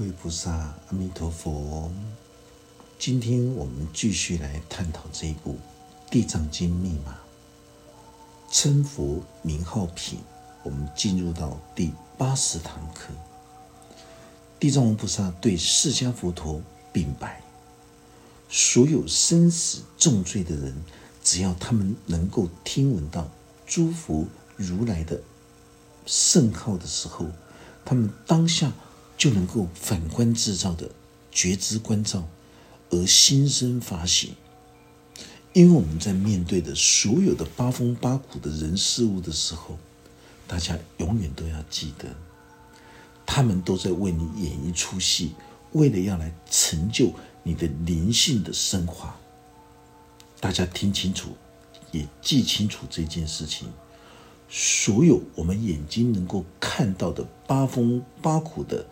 各位菩萨，阿弥陀佛。今天我们继续来探讨这一部《地藏经》密码，称佛名号品。我们进入到第八十堂课。地藏王菩萨对释迦佛陀禀白：所有生死重罪的人，只要他们能够听闻到诸佛如来的圣号的时候，他们当下。就能够反观自照的觉知观照，而心生法喜。因为我们在面对的所有的八风八苦的人事物的时候，大家永远都要记得，他们都在为你演一出戏，为了要来成就你的灵性的升华。大家听清楚，也记清楚这件事情。所有我们眼睛能够看到的八风八苦的。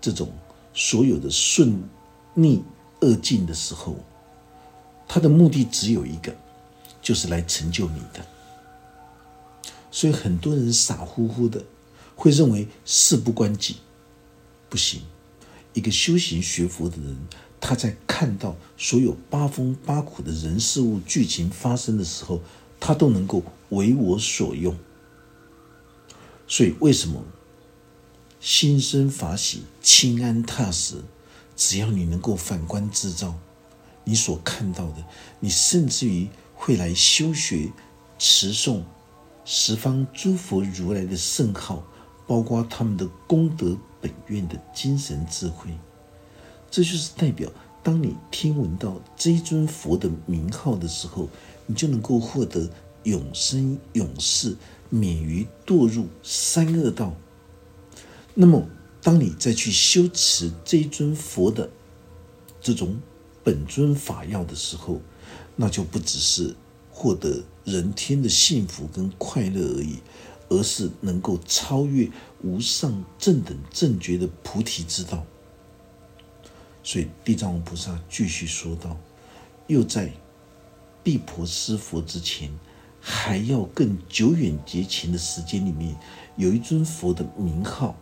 这种所有的顺逆恶境的时候，他的目的只有一个，就是来成就你的。所以很多人傻乎乎的会认为事不关己，不行。一个修行学佛的人，他在看到所有八风八苦的人事物剧情发生的时候，他都能够为我所用。所以为什么？心生法喜，清安踏实。只要你能够反观自照，你所看到的，你甚至于会来修学、持诵十方诸佛如来的圣号，包括他们的功德本愿的精神智慧。这就是代表，当你听闻到这一尊佛的名号的时候，你就能够获得永生永世，免于堕入三恶道。那么，当你再去修持这尊佛的这种本尊法要的时候，那就不只是获得人天的幸福跟快乐而已，而是能够超越无上正等正觉的菩提之道。所以，地藏王菩萨继续说道：“又在地婆施佛之前，还要更久远劫前的时间里面，有一尊佛的名号。”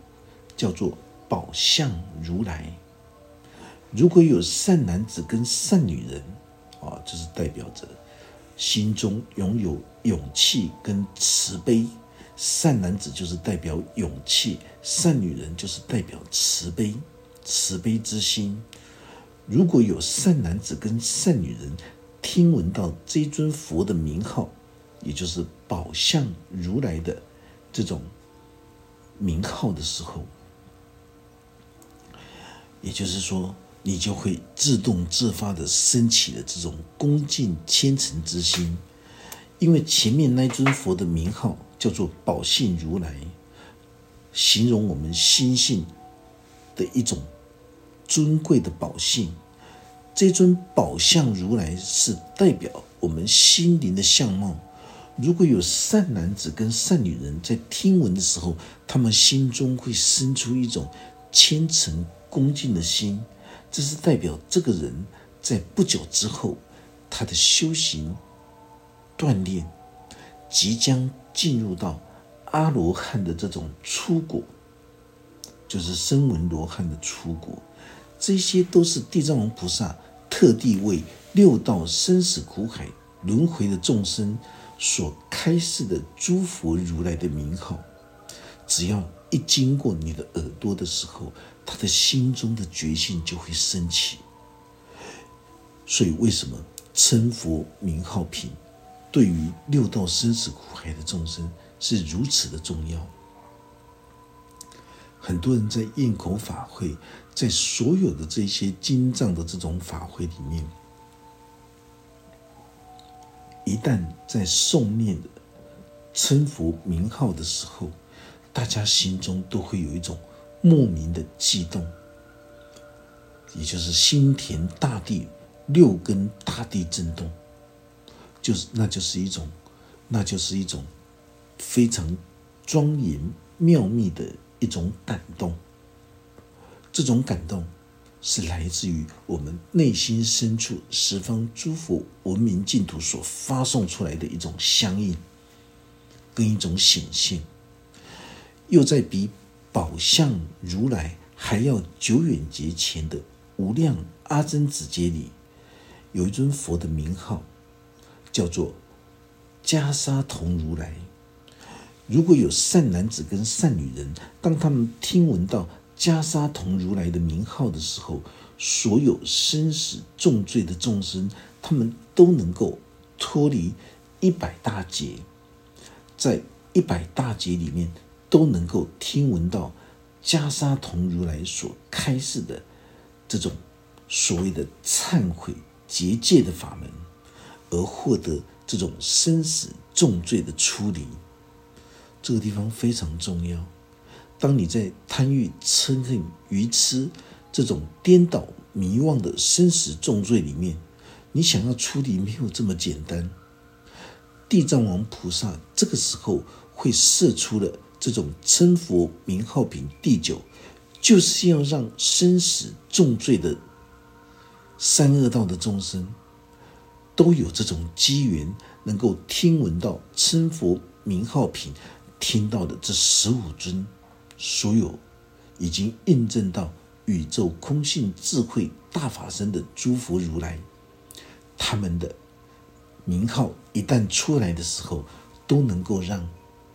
叫做宝相如来。如果有善男子跟善女人，啊，就是代表着心中拥有勇气跟慈悲。善男子就是代表勇气，善女人就是代表慈悲，慈悲之心。如果有善男子跟善女人听闻到这尊佛的名号，也就是宝相如来的这种名号的时候，也就是说，你就会自动自发的升起了这种恭敬虔诚之心，因为前面那尊佛的名号叫做宝性如来，形容我们心性的一种尊贵的宝性。这尊宝相如来是代表我们心灵的相貌。如果有善男子跟善女人在听闻的时候，他们心中会生出一种虔诚。恭敬的心，这是代表这个人在不久之后，他的修行锻炼即将进入到阿罗汉的这种出果，就是声闻罗汉的出果。这些都是地藏王菩萨特地为六道生死苦海轮回的众生所开示的诸佛如来的名号。只要一经过你的耳朵的时候，他的心中的决心就会升起。所以，为什么称佛名号品对于六道生死苦海的众生是如此的重要？很多人在咽口法会，在所有的这些经藏的这种法会里面，一旦在诵念的称佛名号的时候，大家心中都会有一种。莫名的悸动，也就是心田大地六根大地震动，就是那就是一种，那就是一种非常庄严妙密的一种感动。这种感动是来自于我们内心深处十方诸佛文明净土所发送出来的一种相应，跟一种显现，又在比。宝相如来还要久远节前的无量阿僧子劫里，有一尊佛的名号，叫做袈裟童如来。如果有善男子跟善女人，当他们听闻到袈裟童如来的名号的时候，所有生死重罪的众生，他们都能够脱离一百大劫，在一百大劫里面都能够听闻到袈裟童如来所开示的这种所谓的忏悔结界的法门，而获得这种生死重罪的出离。这个地方非常重要。当你在贪欲、嗔恨、愚痴这种颠倒迷惘的生死重罪里面，你想要出离没有这么简单。地藏王菩萨这个时候会设出了这种称佛名号品第九，就是要让生死重罪的三恶道的众生都有这种机缘，能够听闻到称佛名号品。听到的这十五尊，所有已经印证到宇宙空性智慧大法身的诸佛如来，他们的名号一旦出来的时候，都能够让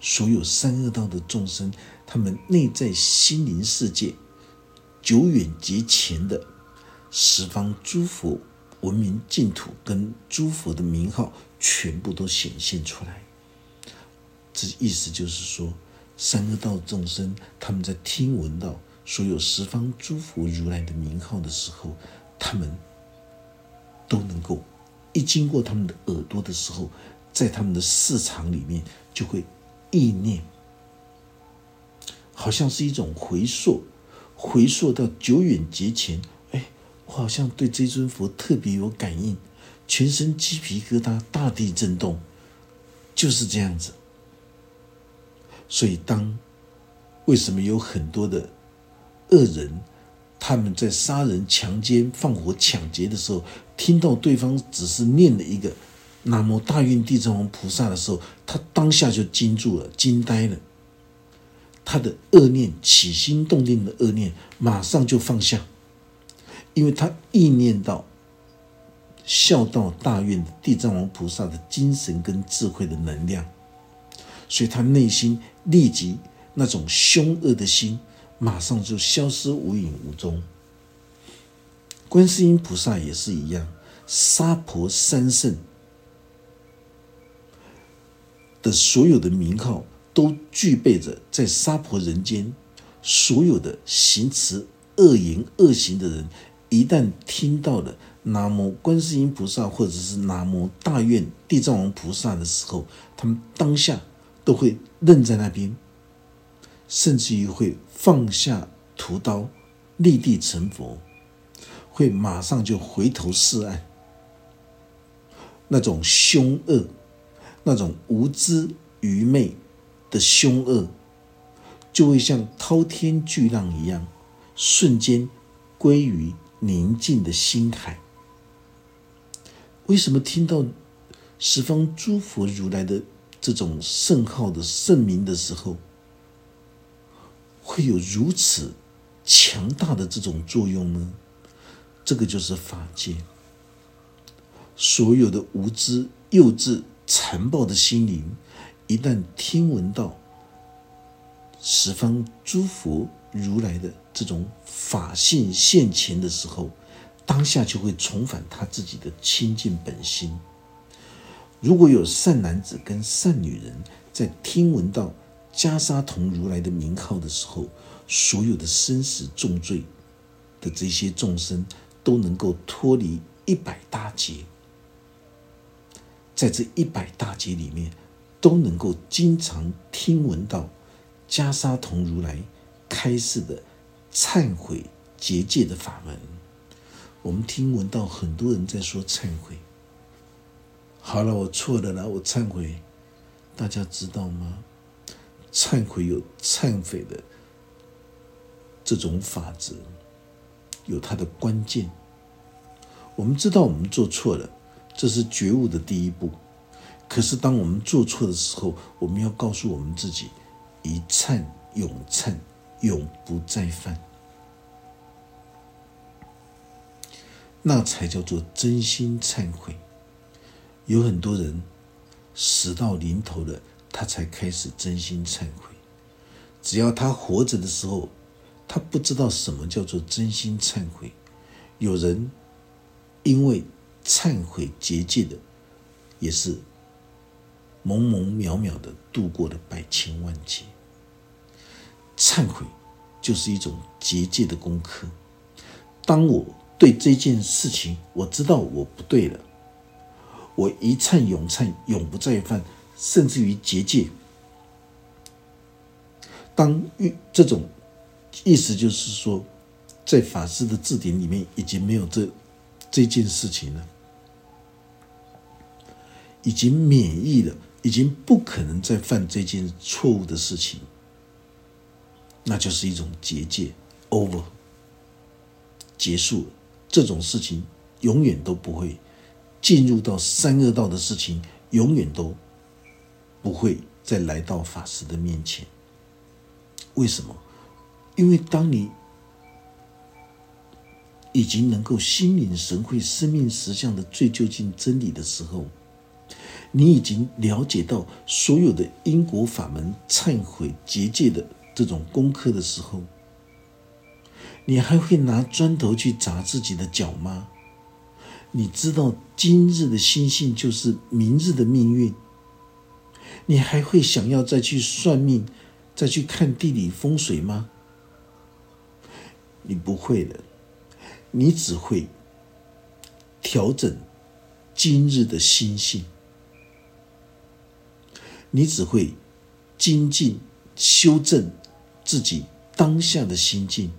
所有三恶道的众生，他们内在心灵世界久远劫前的十方诸佛文明净土跟诸佛的名号，全部都显现出来。这意思就是说，三恶道众生他们在听闻到所有十方诸佛如来的名号的时候，他们都能够一经过他们的耳朵的时候，在他们的市场里面就会意念，好像是一种回溯，回溯到久远劫前。哎，我好像对这尊佛特别有感应，全身鸡皮疙瘩，大地震动，就是这样子。所以，当为什么有很多的恶人，他们在杀人、强奸、放火、抢劫的时候，听到对方只是念了一个“南无大愿地藏王菩萨”的时候，他当下就惊住了、惊呆了，他的恶念起心动念的恶念马上就放下，因为他意念到孝道大愿的地藏王菩萨的精神跟智慧的能量。所以他内心立即那种凶恶的心，马上就消失无影无踪。观世音菩萨也是一样，沙婆三圣的所有的名号，都具备着在沙婆人间所有的行持恶言恶行的人，一旦听到了南无观世音菩萨或者是南无大愿地藏王菩萨的时候，他们当下。都会愣在那边，甚至于会放下屠刀，立地成佛，会马上就回头是岸。那种凶恶，那种无知愚昧的凶恶，就会像滔天巨浪一样，瞬间归于宁静的心海。为什么听到十方诸佛如来的？这种圣号的圣名的时候，会有如此强大的这种作用呢？这个就是法界。所有的无知、幼稚、残暴的心灵，一旦听闻到十方诸佛如来的这种法性现前的时候，当下就会重返他自己的清净本心。如果有善男子跟善女人在听闻到袈裟童如来的名号的时候，所有的生死重罪的这些众生都能够脱离一百大劫，在这一百大劫里面，都能够经常听闻到袈裟童如来开示的忏悔结界的法门。我们听闻到很多人在说忏悔。好了，我错了啦，我忏悔。大家知道吗？忏悔有忏悔的这种法则，有它的关键。我们知道我们做错了，这是觉悟的第一步。可是当我们做错的时候，我们要告诉我们自己：一忏永忏，永不再犯。那才叫做真心忏悔。有很多人死到临头了，他才开始真心忏悔。只要他活着的时候，他不知道什么叫做真心忏悔。有人因为……忏悔结界的，也是懵懵渺渺的度过了百千万劫。忏悔就是一种结界的功课。当我对这件事情我知道我不对了，我一忏永忏，永不再犯，甚至于结界。当遇这种意思，就是说，在法师的字典里面已经没有这这件事情呢，已经免疫了，已经不可能再犯这件错误的事情，那就是一种结界，over，结束了，这种事情永远都不会进入到三恶道的事情，永远都不会再来到法师的面前。为什么？因为当你已经能够心领神会生命实相的最究竟真理的时候，你已经了解到所有的因果法门、忏悔结界的这种功课的时候，你还会拿砖头去砸自己的脚吗？你知道今日的心性就是明日的命运，你还会想要再去算命？再去看地理风水吗？你不会的，你只会调整今日的心性，你只会精进修正自己当下的心境，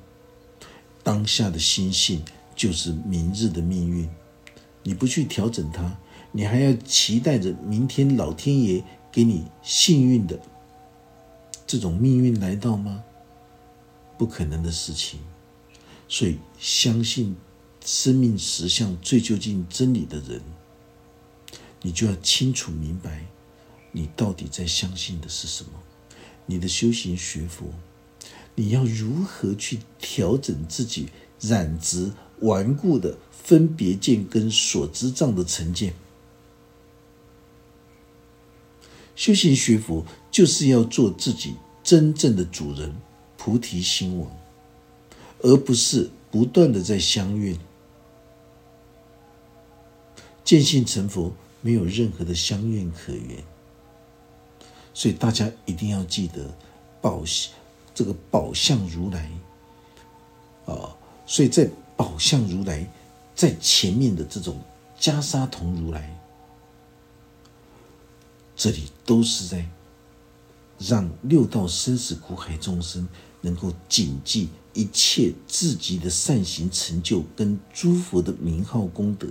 当下的心性就是明日的命运。你不去调整它，你还要期待着明天老天爷给你幸运的。这种命运来到吗？不可能的事情。所以，相信生命实相最究竟真理的人，你就要清楚明白，你到底在相信的是什么。你的修行学佛，你要如何去调整自己染执顽固的分别见跟所知障的成见？修行学佛。就是要做自己真正的主人，菩提心王，而不是不断的在相怨。见性成佛没有任何的相怨可言，所以大家一定要记得宝这个宝相如来啊，所以在宝相如来在前面的这种袈裟同如来，这里都是在。让六道生死苦海众生能够谨记一切自己的善行成就跟诸佛的名号功德，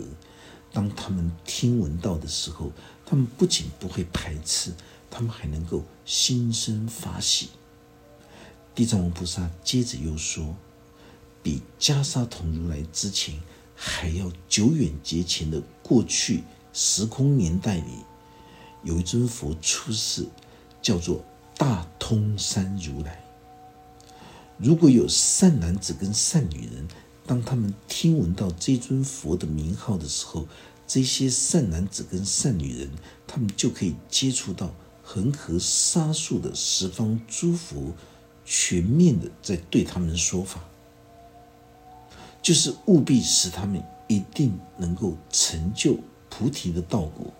当他们听闻到的时候，他们不仅不会排斥，他们还能够心生法喜。地藏王菩萨接着又说：“比袈裟童如来之前还要久远劫前的过去时空年代里，有一尊佛出世，叫做。”大通山如来，如果有善男子跟善女人，当他们听闻到这尊佛的名号的时候，这些善男子跟善女人，他们就可以接触到恒河沙数的十方诸佛，全面的在对他们说法，就是务必使他们一定能够成就菩提的道果。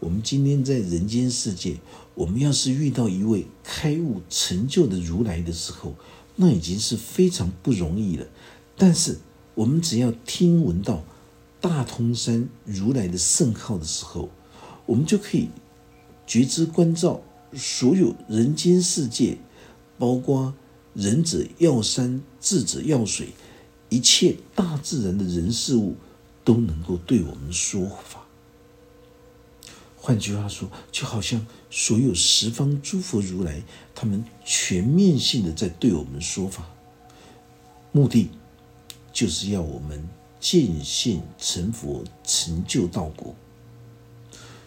我们今天在人间世界，我们要是遇到一位开悟成就的如来的时候，那已经是非常不容易了。但是，我们只要听闻到大通山如来的圣号的时候，我们就可以觉知关照所有人间世界，包括仁者要山，智者要水，一切大自然的人事物，都能够对我们说法。换句话说，就好像所有十方诸佛如来，他们全面性的在对我们说法，目的就是要我们见性成佛，成就道果。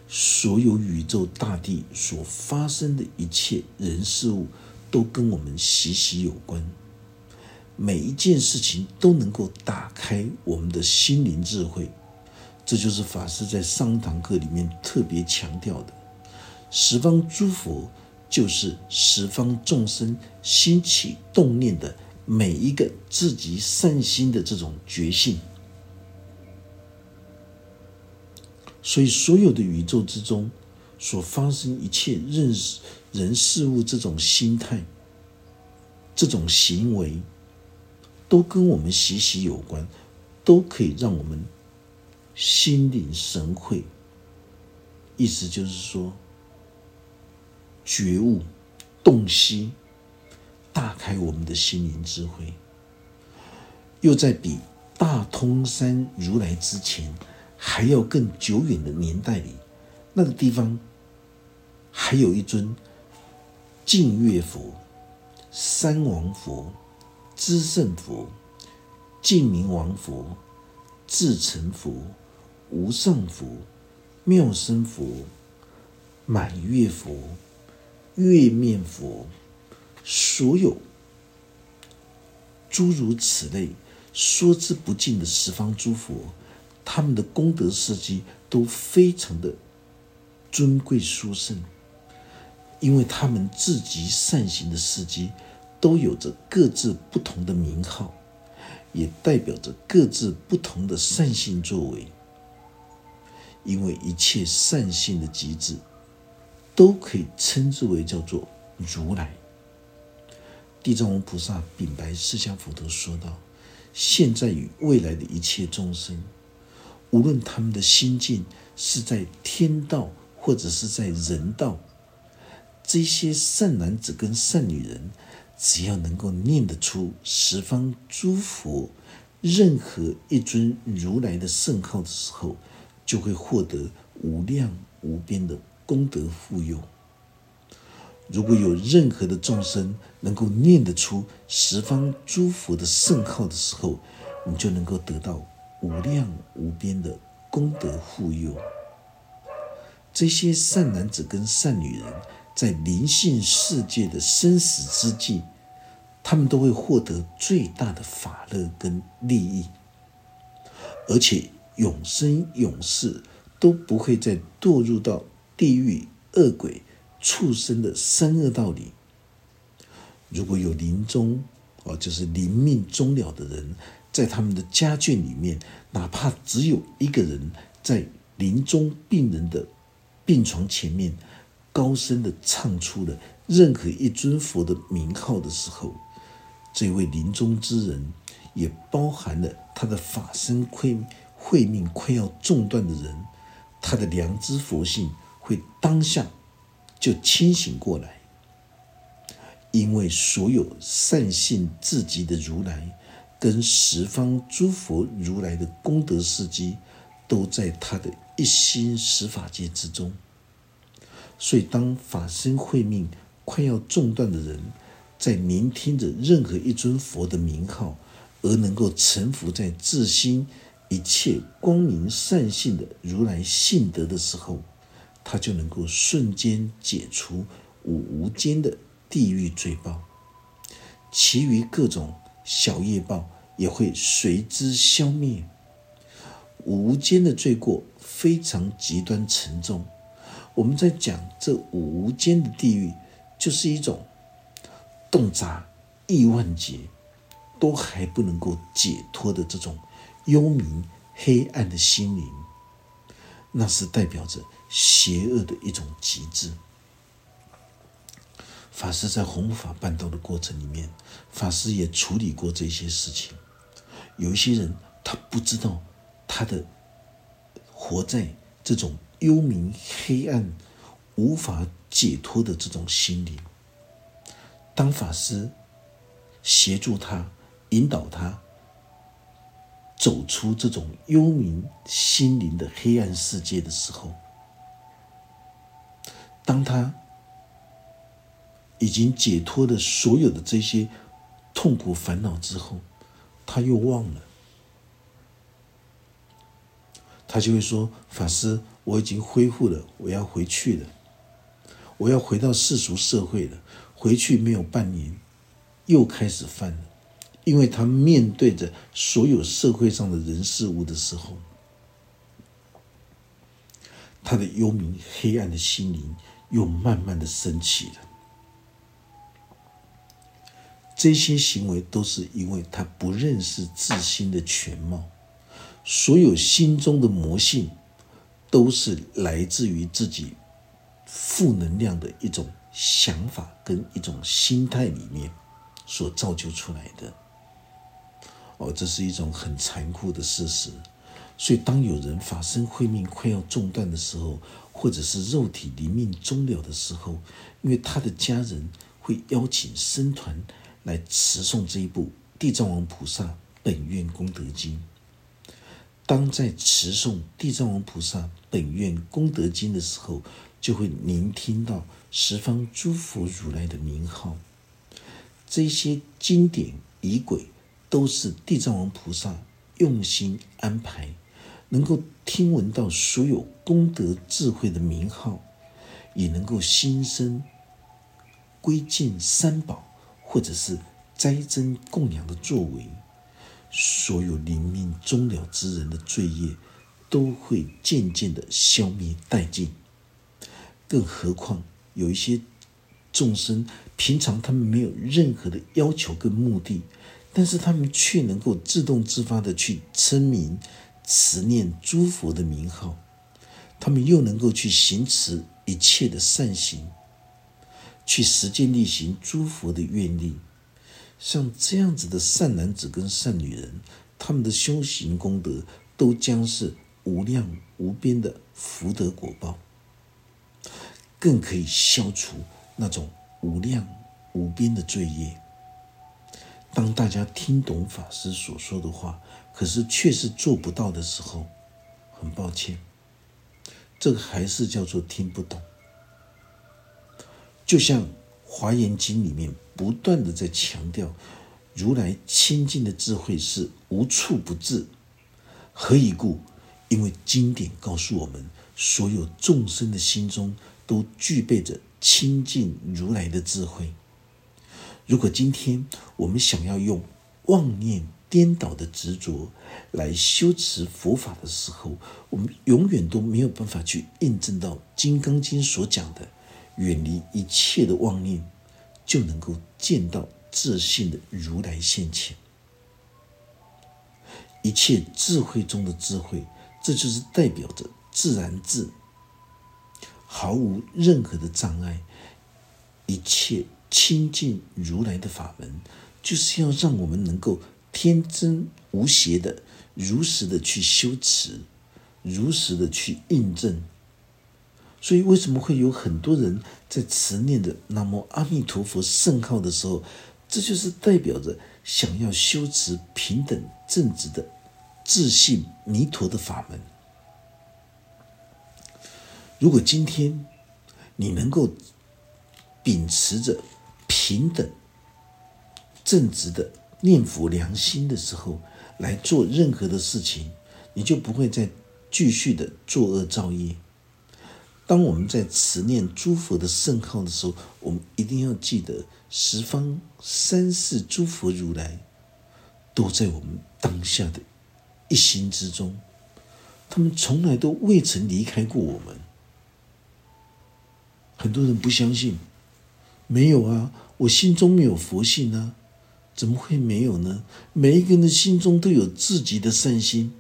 所有宇宙大地所发生的一切人事物，都跟我们息息有关。每一件事情都能够打开我们的心灵智慧。这就是法师在上堂课里面特别强调的：十方诸佛就是十方众生心起动念的每一个自己善心的这种觉性。所以，所有的宇宙之中所发生一切认识人事物这种心态、这种行为，都跟我们息息有关，都可以让我们心领神会。意思就是说，觉悟、洞悉、大开我们的心灵智慧，又在比大通山如来之前。还要更久远的年代里，那个地方还有一尊净月佛、三王佛、知圣佛、净明王佛、至诚佛、无上佛、妙生佛、满月佛、月面佛，所有诸如此类说之不尽的十方诸佛。他们的功德事迹都非常的尊贵殊胜，因为他们自己善行的事迹都有着各自不同的名号，也代表着各自不同的善性作为。因为一切善性的极致，都可以称之为叫做如来。地藏王菩萨禀白释迦佛陀说道：“现在与未来的一切众生。”无论他们的心境是在天道或者是在人道，这些善男子跟善女人，只要能够念得出十方诸佛任何一尊如来的圣号的时候，就会获得无量无边的功德富有。如果有任何的众生能够念得出十方诸佛的圣号的时候，你就能够得到。无量无边的功德护佑，这些善男子跟善女人，在灵性世界的生死之际，他们都会获得最大的法乐跟利益，而且永生永世都不会再堕入到地狱、恶鬼、畜生的三恶道里。如果有临终哦，就是临命终了的人。在他们的家眷里面，哪怕只有一个人在临终病人的病床前面，高声的唱出了任何一尊佛的名号的时候，这位临终之人，也包含了他的法身慧慧命快要中断的人，他的良知佛性会当下就清醒过来，因为所有善性至极的如来。跟十方诸佛如来的功德事迹，都在他的一心十法界之中。所以，当法身慧命快要中断的人，在聆听着任何一尊佛的名号，而能够臣服在自心一切光明善性的如来性德的时候，他就能够瞬间解除五无间的地狱罪报，其余各种小业报。也会随之消灭。无间的罪过非常极端沉重。我们在讲这五无间的地狱，就是一种洞扎亿万劫都还不能够解脱的这种幽冥黑暗的心灵，那是代表着邪恶的一种极致。法师在弘法办道的过程里面，法师也处理过这些事情。有一些人，他不知道他的活在这种幽冥黑暗、无法解脱的这种心灵。当法师协助他、引导他走出这种幽冥心灵的黑暗世界的时候，当他已经解脱了所有的这些痛苦烦恼之后，他又忘了，他就会说：“法师，我已经恢复了，我要回去了，我要回到世俗社会了。回去没有半年，又开始犯了，因为他面对着所有社会上的人事物的时候，他的幽冥黑暗的心灵又慢慢的升起了。这些行为都是因为他不认识自心的全貌，所有心中的魔性，都是来自于自己负能量的一种想法跟一种心态里面所造就出来的。哦，这是一种很残酷的事实。所以，当有人法身慧命快要中断的时候，或者是肉体临命终了的时候，因为他的家人会邀请僧团来持诵这一部《地藏王菩萨本愿功德经》。当在持诵《地藏王菩萨本愿功德经》的时候，就会聆听到十方诸佛如来的名号。这些经典仪轨。都是地藏王菩萨用心安排，能够听闻到所有功德智慧的名号，也能够心生归敬三宝，或者是斋增供养的作为，所有临命终了之人的罪业都会渐渐的消灭殆尽。更何况有一些众生，平常他们没有任何的要求跟目的。但是他们却能够自动自发的去称名、持念诸佛的名号，他们又能够去行持一切的善行，去实践力行诸佛的愿力。像这样子的善男子跟善女人，他们的修行功德都将是无量无边的福德果报，更可以消除那种无量无边的罪业。当大家听懂法师所说的话，可是却是做不到的时候，很抱歉，这个还是叫做听不懂。就像《华严经》里面不断的在强调，如来清净的智慧是无处不至。何以故？因为经典告诉我们，所有众生的心中都具备着清净如来的智慧。如果今天我们想要用妄念颠倒的执着来修持佛法的时候，我们永远都没有办法去印证到《金刚经》所讲的远离一切的妄念，就能够见到自信的如来现前。一切智慧中的智慧，这就是代表着自然智，毫无任何的障碍，一切。亲近如来的法门，就是要让我们能够天真无邪的、如实的去修持，如实的去印证。所以，为什么会有很多人在持念的“南无阿弥陀佛”圣号的时候，这就是代表着想要修持平等正直的自信弥陀的法门。如果今天你能够秉持着，平等、正直的念佛良心的时候，来做任何的事情，你就不会再继续的作恶造业。当我们在持念诸佛的圣号的时候，我们一定要记得十方三世诸佛如来都在我们当下的一心之中，他们从来都未曾离开过我们。很多人不相信，没有啊。我心中没有佛性啊，怎么会没有呢？每一个人的心中都有自己的善心。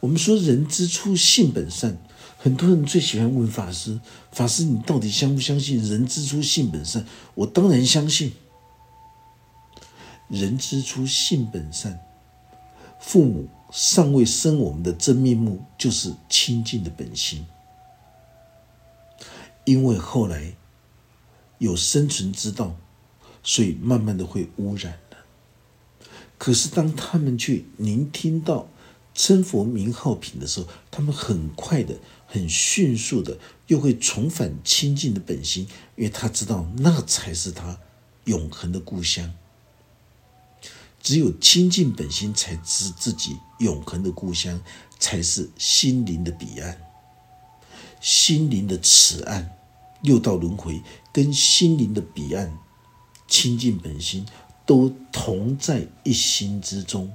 我们说人之初性本善，很多人最喜欢问法师：“法师，你到底相不相信人之初性本善？”我当然相信，人之初性本善。父母尚未生我们的真面目，就是清净的本心，因为后来。有生存之道，所以慢慢的会污染了。可是当他们去聆听到称佛名号品的时候，他们很快的、很迅速的又会重返清净的本心，因为他知道那才是他永恒的故乡。只有清净本心，才知自己永恒的故乡，才是心灵的彼岸，心灵的此岸。六道轮回跟心灵的彼岸清净本心，都同在一心之中，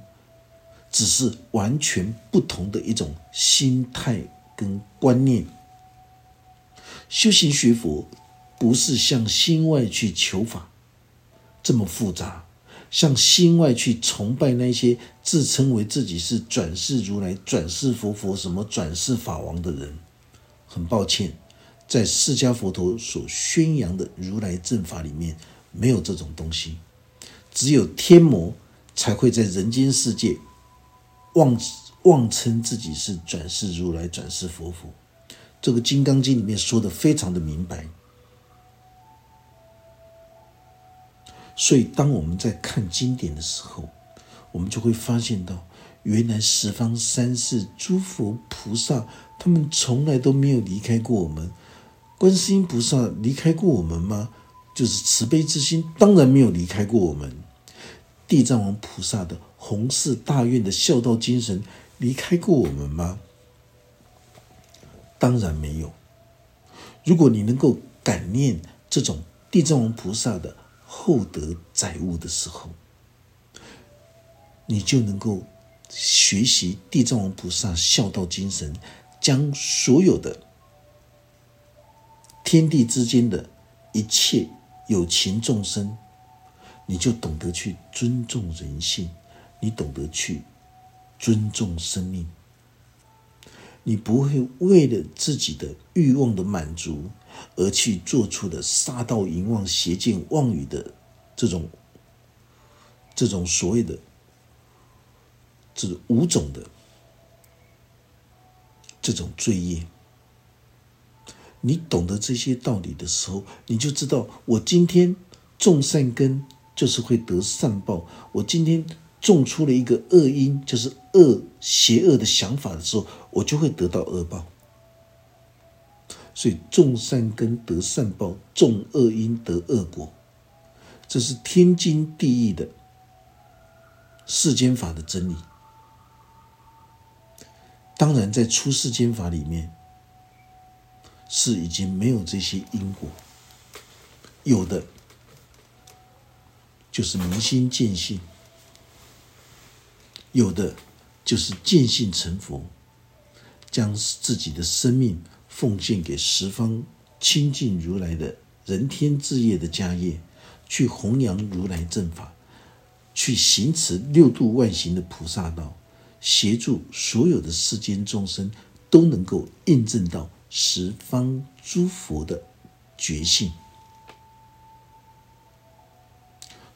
只是完全不同的一种心态跟观念。修行学佛，不是向心外去求法这么复杂，向心外去崇拜那些自称为自己是转世如来、转世佛佛、什么转世法王的人。很抱歉，在释迦佛陀所宣扬的如来正法里面，没有这种东西。只有天魔才会在人间世界妄妄称自己是转世如来、转世佛佛。这个《金刚经》里面说的非常的明白。所以，当我们在看经典的时候，我们就会发现到，原来十方三世诸佛菩萨，他们从来都没有离开过我们。观世音菩萨离开过我们吗？就是慈悲之心，当然没有离开过我们。地藏王菩萨的弘誓大愿的孝道精神，离开过我们吗？当然没有。如果你能够感念这种地藏王菩萨的厚德载物的时候，你就能够学习地藏王菩萨孝道精神，将所有的天地之间的一切。有情众生，你就懂得去尊重人性，你懂得去尊重生命，你不会为了自己的欲望的满足而去做出的杀盗淫妄邪见妄语的这种这种所谓的这五种的这种罪业。你懂得这些道理的时候，你就知道，我今天种善根就是会得善报。我今天种出了一个恶因，就是恶邪恶的想法的时候，我就会得到恶报。所以种善根得善报，种恶因得恶果，这是天经地义的世间法的真理。当然，在出世间法里面。是已经没有这些因果，有的就是明心见性，有的就是见性成佛，将自己的生命奉献给十方清净如来的人天智业的家业，去弘扬如来正法，去行持六度万行的菩萨道，协助所有的世间众生都能够印证到。十方诸佛的觉性，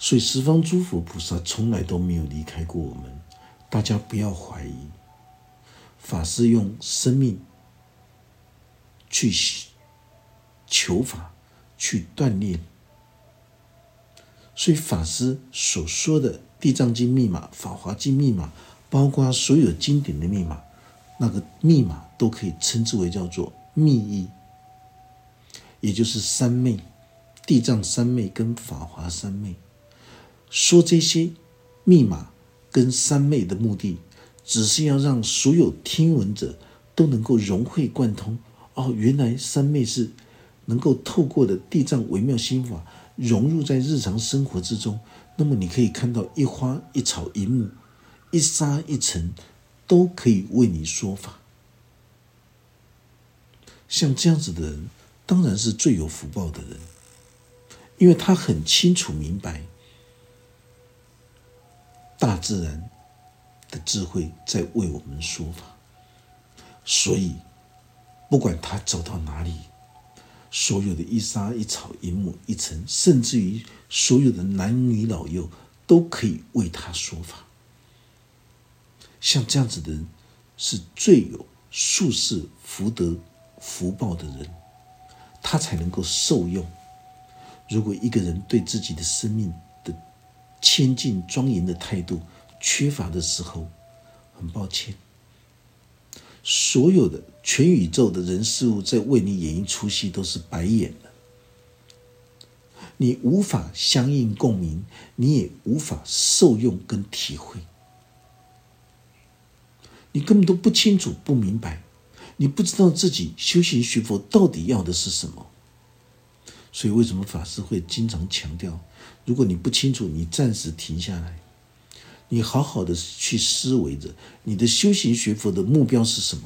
所以十方诸佛菩萨从来都没有离开过我们。大家不要怀疑，法师用生命去求法，去锻炼。所以法师所说的《地藏经》密码、《法华经》密码，包括所有经典的密码，那个密码都可以称之为叫做。密意，也就是三昧、地藏三昧跟法华三昧，说这些密码跟三昧的目的，只是要让所有听闻者都能够融会贯通。哦，原来三昧是能够透过的地藏微妙心法融入在日常生活之中。那么你可以看到一花一草一木一沙一尘，都可以为你说法。像这样子的人，当然是最有福报的人，因为他很清楚明白大自然的智慧在为我们说法，所以不管他走到哪里，所有的一沙一草一木一尘，甚至于所有的男女老幼，都可以为他说法。像这样子的人，是最有术士福德。福报的人，他才能够受用。如果一个人对自己的生命的谦敬庄严的态度缺乏的时候，很抱歉，所有的全宇宙的人事物在为你演一出戏都是白演的。你无法相应共鸣，你也无法受用跟体会，你根本都不清楚、不明白。你不知道自己修行学佛到底要的是什么，所以为什么法师会经常强调，如果你不清楚，你暂时停下来，你好好的去思维着，你的修行学佛的目标是什么？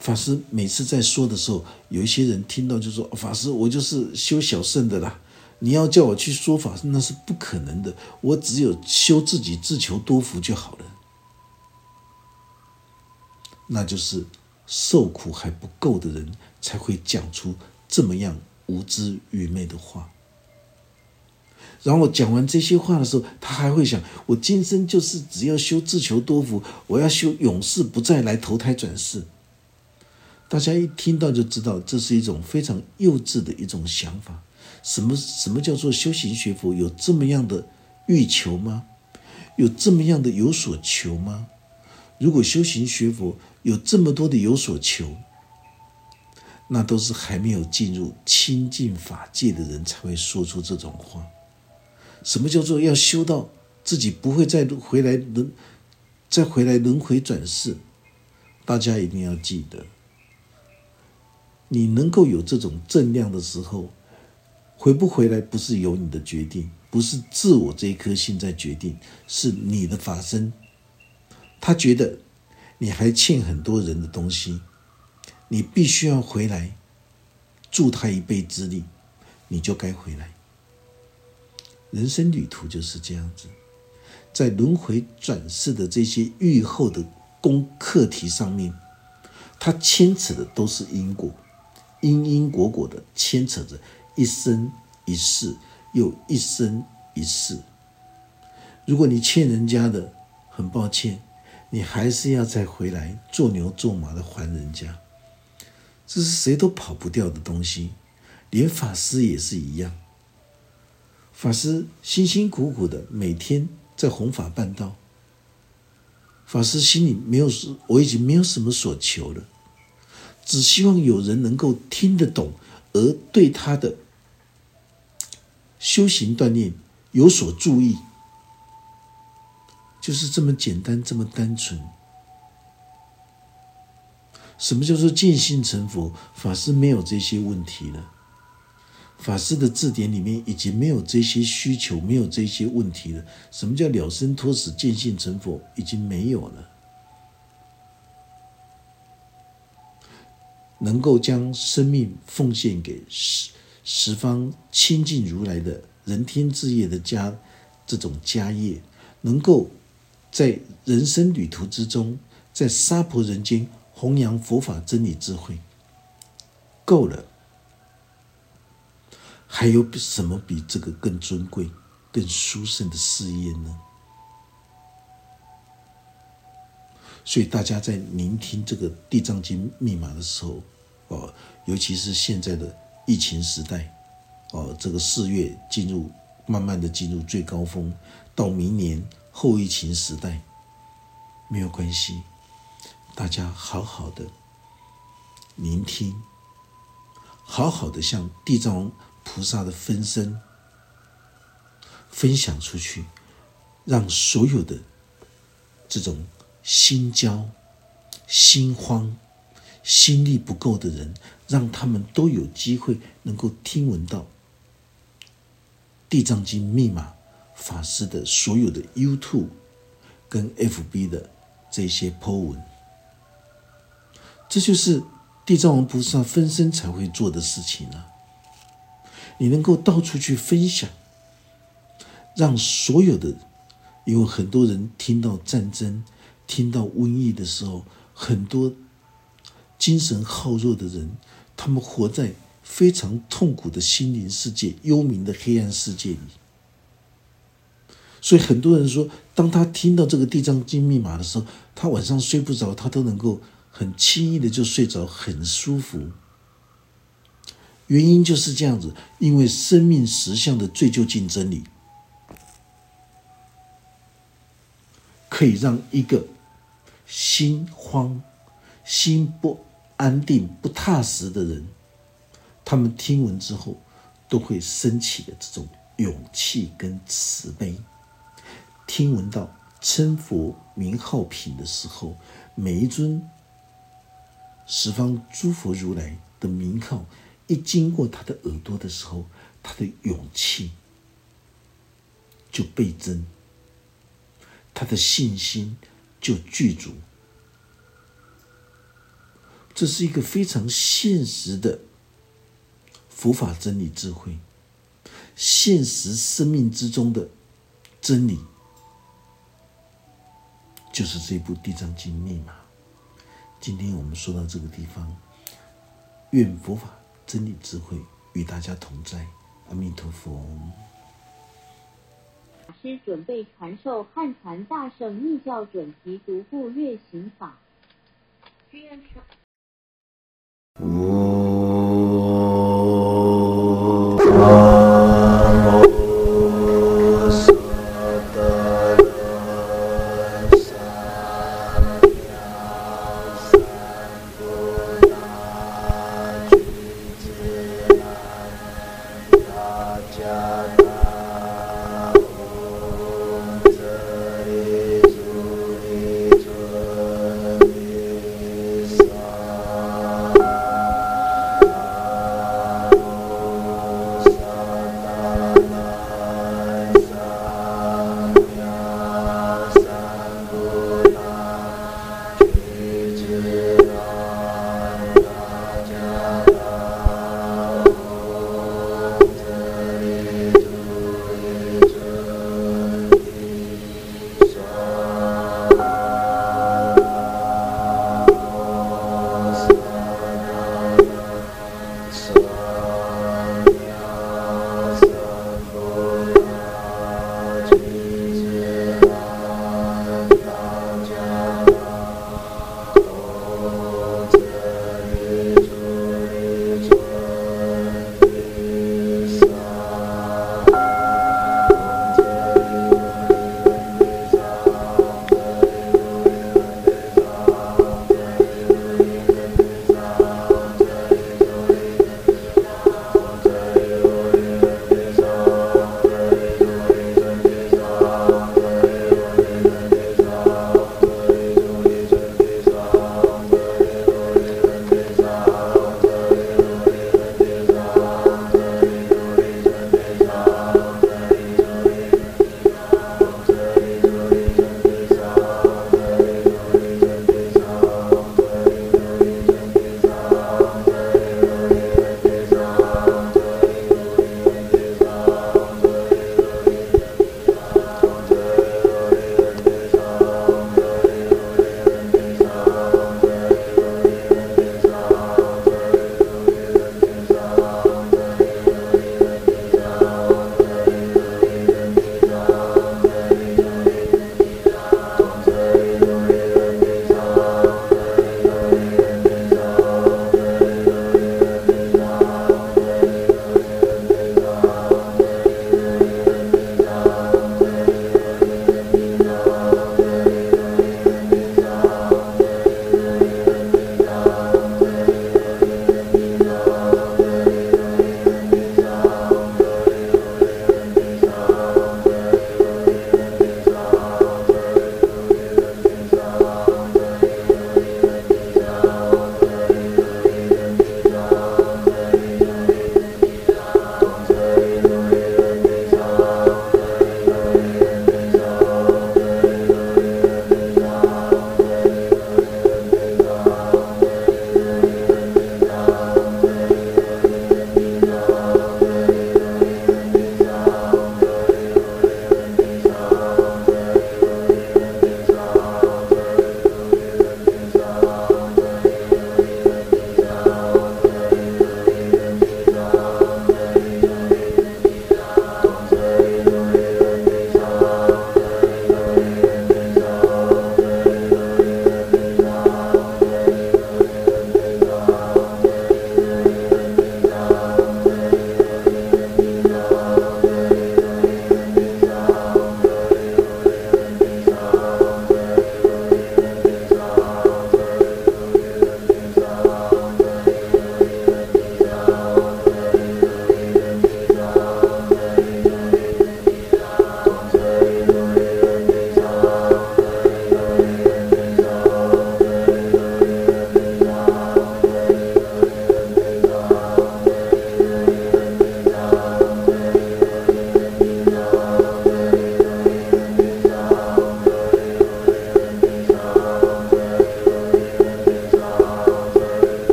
法师每次在说的时候，有一些人听到就说：“法师，我就是修小圣的啦，你要叫我去说法，那是不可能的。我只有修自己自求多福就好了。”那就是受苦还不够的人才会讲出这么样无知愚昧的话。然后讲完这些话的时候，他还会想：我今生就是只要修自求多福，我要修永世不再来投胎转世。大家一听到就知道，这是一种非常幼稚的一种想法。什么什么叫做修行学佛？有这么样的欲求吗？有这么样的有所求吗？如果修行学佛有这么多的有所求，那都是还没有进入清净法界的人才会说出这种话。什么叫做要修到自己不会再回来轮，再回来轮回转世？大家一定要记得。你能够有这种正量的时候，回不回来不是由你的决定，不是自我这一颗心在决定，是你的法身。他觉得你还欠很多人的东西，你必须要回来助他一臂之力，你就该回来。人生旅途就是这样子，在轮回转世的这些愈后的功课题上面，它牵扯的都是因果。因因果果的牵扯着一生一世又一生一世。如果你欠人家的，很抱歉，你还是要再回来做牛做马的还人家。这是谁都跑不掉的东西，连法师也是一样。法师辛辛苦苦的每天在弘法办道，法师心里没有我已经没有什么所求了。只希望有人能够听得懂，而对他的修行锻炼有所注意，就是这么简单，这么单纯。什么叫做见性成佛？法师没有这些问题了，法师的字典里面已经没有这些需求，没有这些问题了。什么叫了生脱死、见性成佛？已经没有了。能够将生命奉献给十十方亲近如来的人天之业的家，这种家业，能够在人生旅途之中，在娑婆人间弘扬佛法真理智慧，够了。还有什么比这个更尊贵、更殊胜的事业呢？所以大家在聆听这个《地藏经》密码的时候，哦，尤其是现在的疫情时代，哦，这个四月进入，慢慢的进入最高峰，到明年后疫情时代，没有关系，大家好好的聆听，好好的向地藏王菩萨的分身分享出去，让所有的这种。心焦、心慌、心力不够的人，让他们都有机会能够听闻到《地藏经》密码法师的所有的 YouTube 跟 FB 的这些 Po 文。这就是地藏王菩萨分身才会做的事情啊！你能够到处去分享，让所有的，因为很多人听到战争。听到瘟疫的时候，很多精神耗弱的人，他们活在非常痛苦的心灵世界、幽冥的黑暗世界里。所以很多人说，当他听到这个地藏经密码的时候，他晚上睡不着，他都能够很轻易的就睡着，很舒服。原因就是这样子，因为生命实相的最究竟真理，可以让一个。心慌、心不安定、不踏实的人，他们听闻之后，都会升起的这种勇气跟慈悲。听闻到称佛名号品的时候，每一尊十方诸佛如来的名号一经过他的耳朵的时候，他的勇气就倍增，他的信心就具足。这是一个非常现实的佛法真理智慧，现实生命之中的真理，就是这部《地藏经》密码。今天我们说到这个地方，愿佛法真理智慧与大家同在，阿弥陀佛。法师准备传授汉传大圣密教准提独步月行法。家。